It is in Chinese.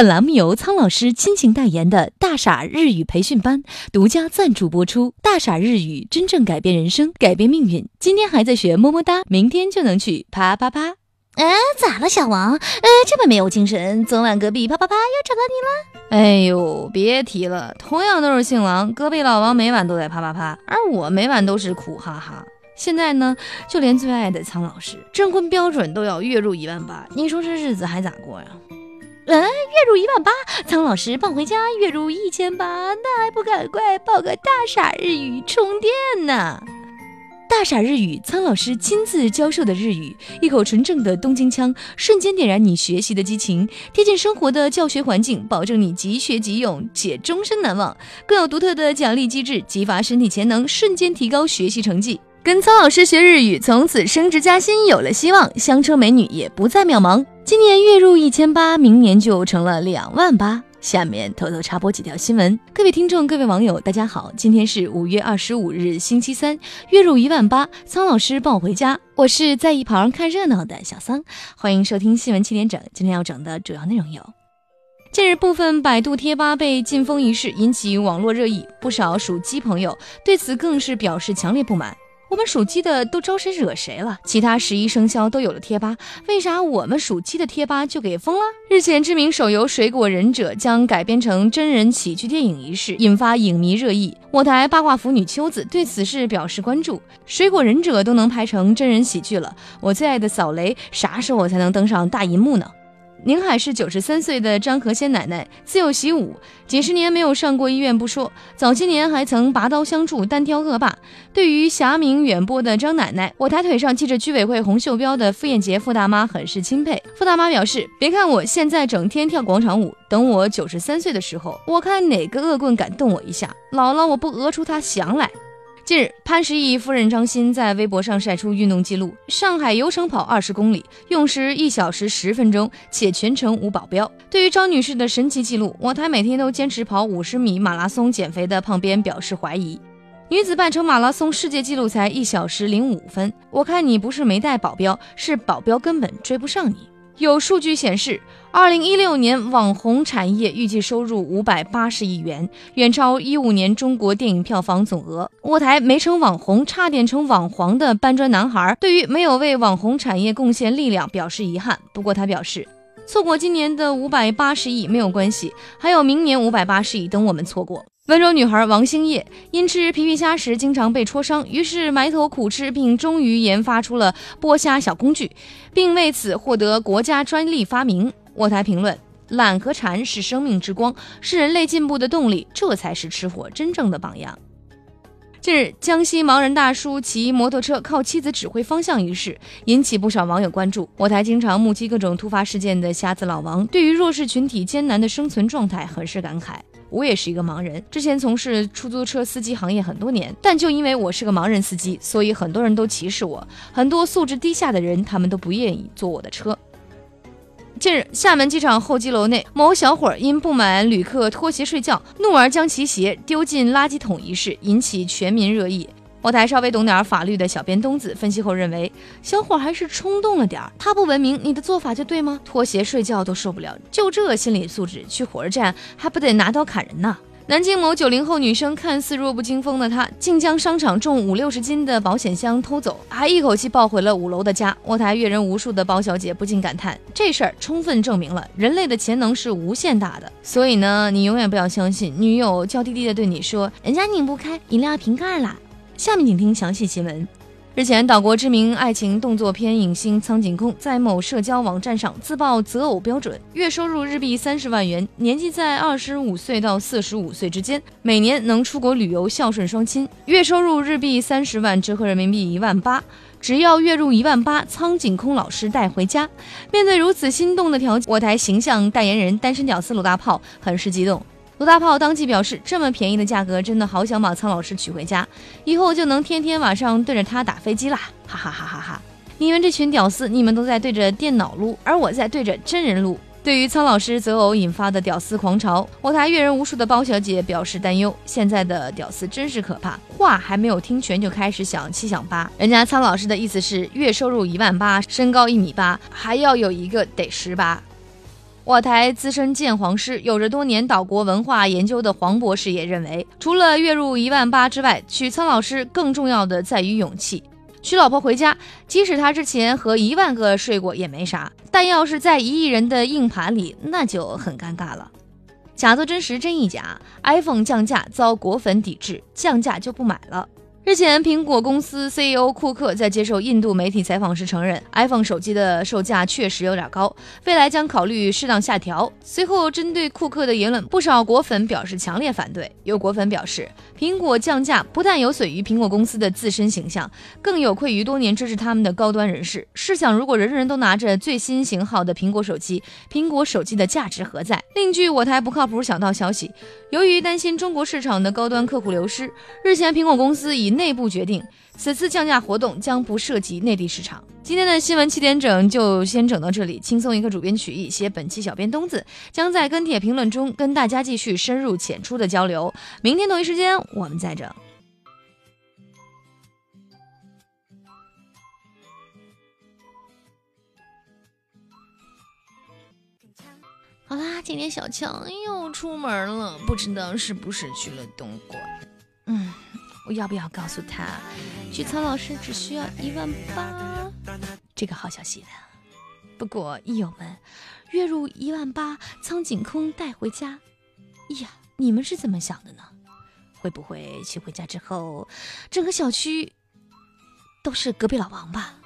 本栏目由苍老师亲情代言的大傻日语培训班独家赞助播出。大傻日语真正改变人生，改变命运。今天还在学么么哒，明天就能去啪啪啪。哎，咋了，小王？哎，这么没有精神？昨晚隔壁啪啪啪又找到你了？哎呦，别提了，同样都是姓王，隔壁老王每晚都在啪啪啪，而我每晚都是苦哈哈。现在呢，就连最爱的苍老师征婚标准都要月入一万八，你说这日子还咋过呀？嗯，月入一万八，苍老师抱回家月入一千八，那还不赶快报个大傻日语充电呢？大傻日语，苍老师亲自教授的日语，一口纯正的东京腔，瞬间点燃你学习的激情，贴近生活的教学环境，保证你即学即用且终身难忘。更有独特的奖励机制，激发身体潜能，瞬间提高学习成绩。跟苍老师学日语，从此升职加薪有了希望，香车美女也不再渺茫。今年月入一千八，明年就成了两万八。下面偷偷插播几条新闻，各位听众、各位网友，大家好，今天是五月二十五日，星期三，月入一万八，苍老师抱回家，我是在一旁看热闹的小桑，欢迎收听新闻七点整。今天要整的主要内容有：近日部分百度贴吧被禁封一事引起网络热议，不少属鸡朋友对此更是表示强烈不满。我们属鸡的都招谁惹谁了？其他十一生肖都有了贴吧，为啥我们属鸡的贴吧就给封了？日前，知名手游《水果忍者》将改编成真人喜剧电影一事，引发影迷热议。我台八卦腐女秋子对此事表示关注：《水果忍者》都能拍成真人喜剧了，我最爱的扫雷啥时候才能登上大银幕呢？宁海市九十三岁的张和仙奶奶自幼习武，几十年没有上过医院不说，早些年还曾拔刀相助、单挑恶霸。对于侠名远播的张奶奶，我抬腿上系着居委会红袖标的傅艳杰傅大妈很是钦佩。傅大妈表示：“别看我现在整天跳广场舞，等我九十三岁的时候，我看哪个恶棍敢动我一下，老了我不讹出他翔来。”近日，潘石屹夫人张欣在微博上晒出运动记录：上海游程跑二十公里，用时一小时十分钟，且全程无保镖。对于张女士的神奇记录，我台每天都坚持跑五十米马拉松减肥的胖编表示怀疑。女子半程马拉松世界纪录才一小时零五分，我看你不是没带保镖，是保镖根本追不上你。有数据显示，二零一六年网红产业预计收入五百八十亿元，远超一五年中国电影票房总额。我台没成网红，差点成网黄的搬砖男孩，对于没有为网红产业贡献力量表示遗憾。不过他表示，错过今年的五百八十亿没有关系，还有明年五百八十亿等我们错过。温州女孩王星叶因吃皮皮虾时经常被戳伤，于是埋头苦吃，并终于研发出了剥虾小工具，并为此获得国家专利发明。我台评论：懒和馋是生命之光，是人类进步的动力，这才是吃货真正的榜样。近日，江西盲人大叔骑摩托车靠妻子指挥方向一事引起不少网友关注。我台经常目击各种突发事件的瞎子老王，对于弱势群体艰难的生存状态很是感慨。我也是一个盲人，之前从事出租车司机行业很多年，但就因为我是个盲人司机，所以很多人都歧视我。很多素质低下的人，他们都不愿意坐我的车。近日，厦门机场候机楼内，某小伙因不满旅客脱鞋睡觉，怒而将其鞋丢进垃圾桶一事，引起全民热议。我台稍微懂点法律的小编东子分析后认为，小伙还是冲动了点儿。他不文明，你的做法就对吗？脱鞋睡觉都受不了，就这心理素质，去火车站还不得拿刀砍人呢？南京某九零后女生看似弱不禁风的她，竟将商场重五六十斤的保险箱偷走，还一口气抱回了五楼的家。我台阅人无数的包小姐不禁感叹：这事儿充分证明了人类的潜能是无限大的。所以呢，你永远不要相信女友娇滴滴的对你说：“人家拧不开饮料瓶盖啦。”下面请听详细新闻。日前，岛国知名爱情动作片影星苍井空在某社交网站上自曝择偶标准：月收入日币三十万元，年纪在二十五岁到四十五岁之间，每年能出国旅游孝顺双亲。月收入日币三十万，折合人民币一万八，只要月入一万八，苍井空老师带回家。面对如此心动的条件，我台形象代言人单身屌丝鲁大炮很是激动。鲁大炮当即表示：“这么便宜的价格，真的好想把苍老师娶回家，以后就能天天晚上对着他打飞机啦！”哈哈哈哈哈！你们这群屌丝，你们都在对着电脑撸，而我在对着真人撸。对于苍老师择偶引发的屌丝狂潮，我台阅人无数的包小姐表示担忧：现在的屌丝真是可怕，话还没有听全就开始想七想八。人家苍老师的意思是月收入一万八，身高一米八，还要有一个得十八。我台资深鉴黄师、有着多年岛国文化研究的黄博士也认为，除了月入一万八之外，娶苍老师更重要的在于勇气。娶老婆回家，即使他之前和一万个睡过也没啥，但要是在一亿人的硬盘里，那就很尴尬了。假作真实，真亦假。iPhone 降价遭果粉抵制，降价就不买了。日前，苹果公司 CEO 库克在接受印度媒体采访时承认，iPhone 手机的售价确实有点高，未来将考虑适当下调。随后，针对库克的言论，不少果粉表示强烈反对。有果粉表示，苹果降价不但有损于苹果公司的自身形象，更有愧于多年支持他们的高端人士。试想，如果人人都拿着最新型号的苹果手机，苹果手机的价值何在？另据我台不靠谱小道消息，由于担心中国市场的高端客户流失，日前苹果公司以内部决定，此次降价活动将不涉及内地市场。今天的新闻七点整就先整到这里，轻松一个主编曲艺写本期小编东子将在跟帖评论中跟大家继续深入浅出的交流。明天同一时间我们再整。好啦，今天小强又出门了，不知道是不是去了东莞。要不要告诉他，许苍老师只需要一万八？这个好消息的。不过，益友们，月入一万八，苍井空带回家，呀，你们是怎么想的呢？会不会娶回家之后，整个小区都是隔壁老王吧？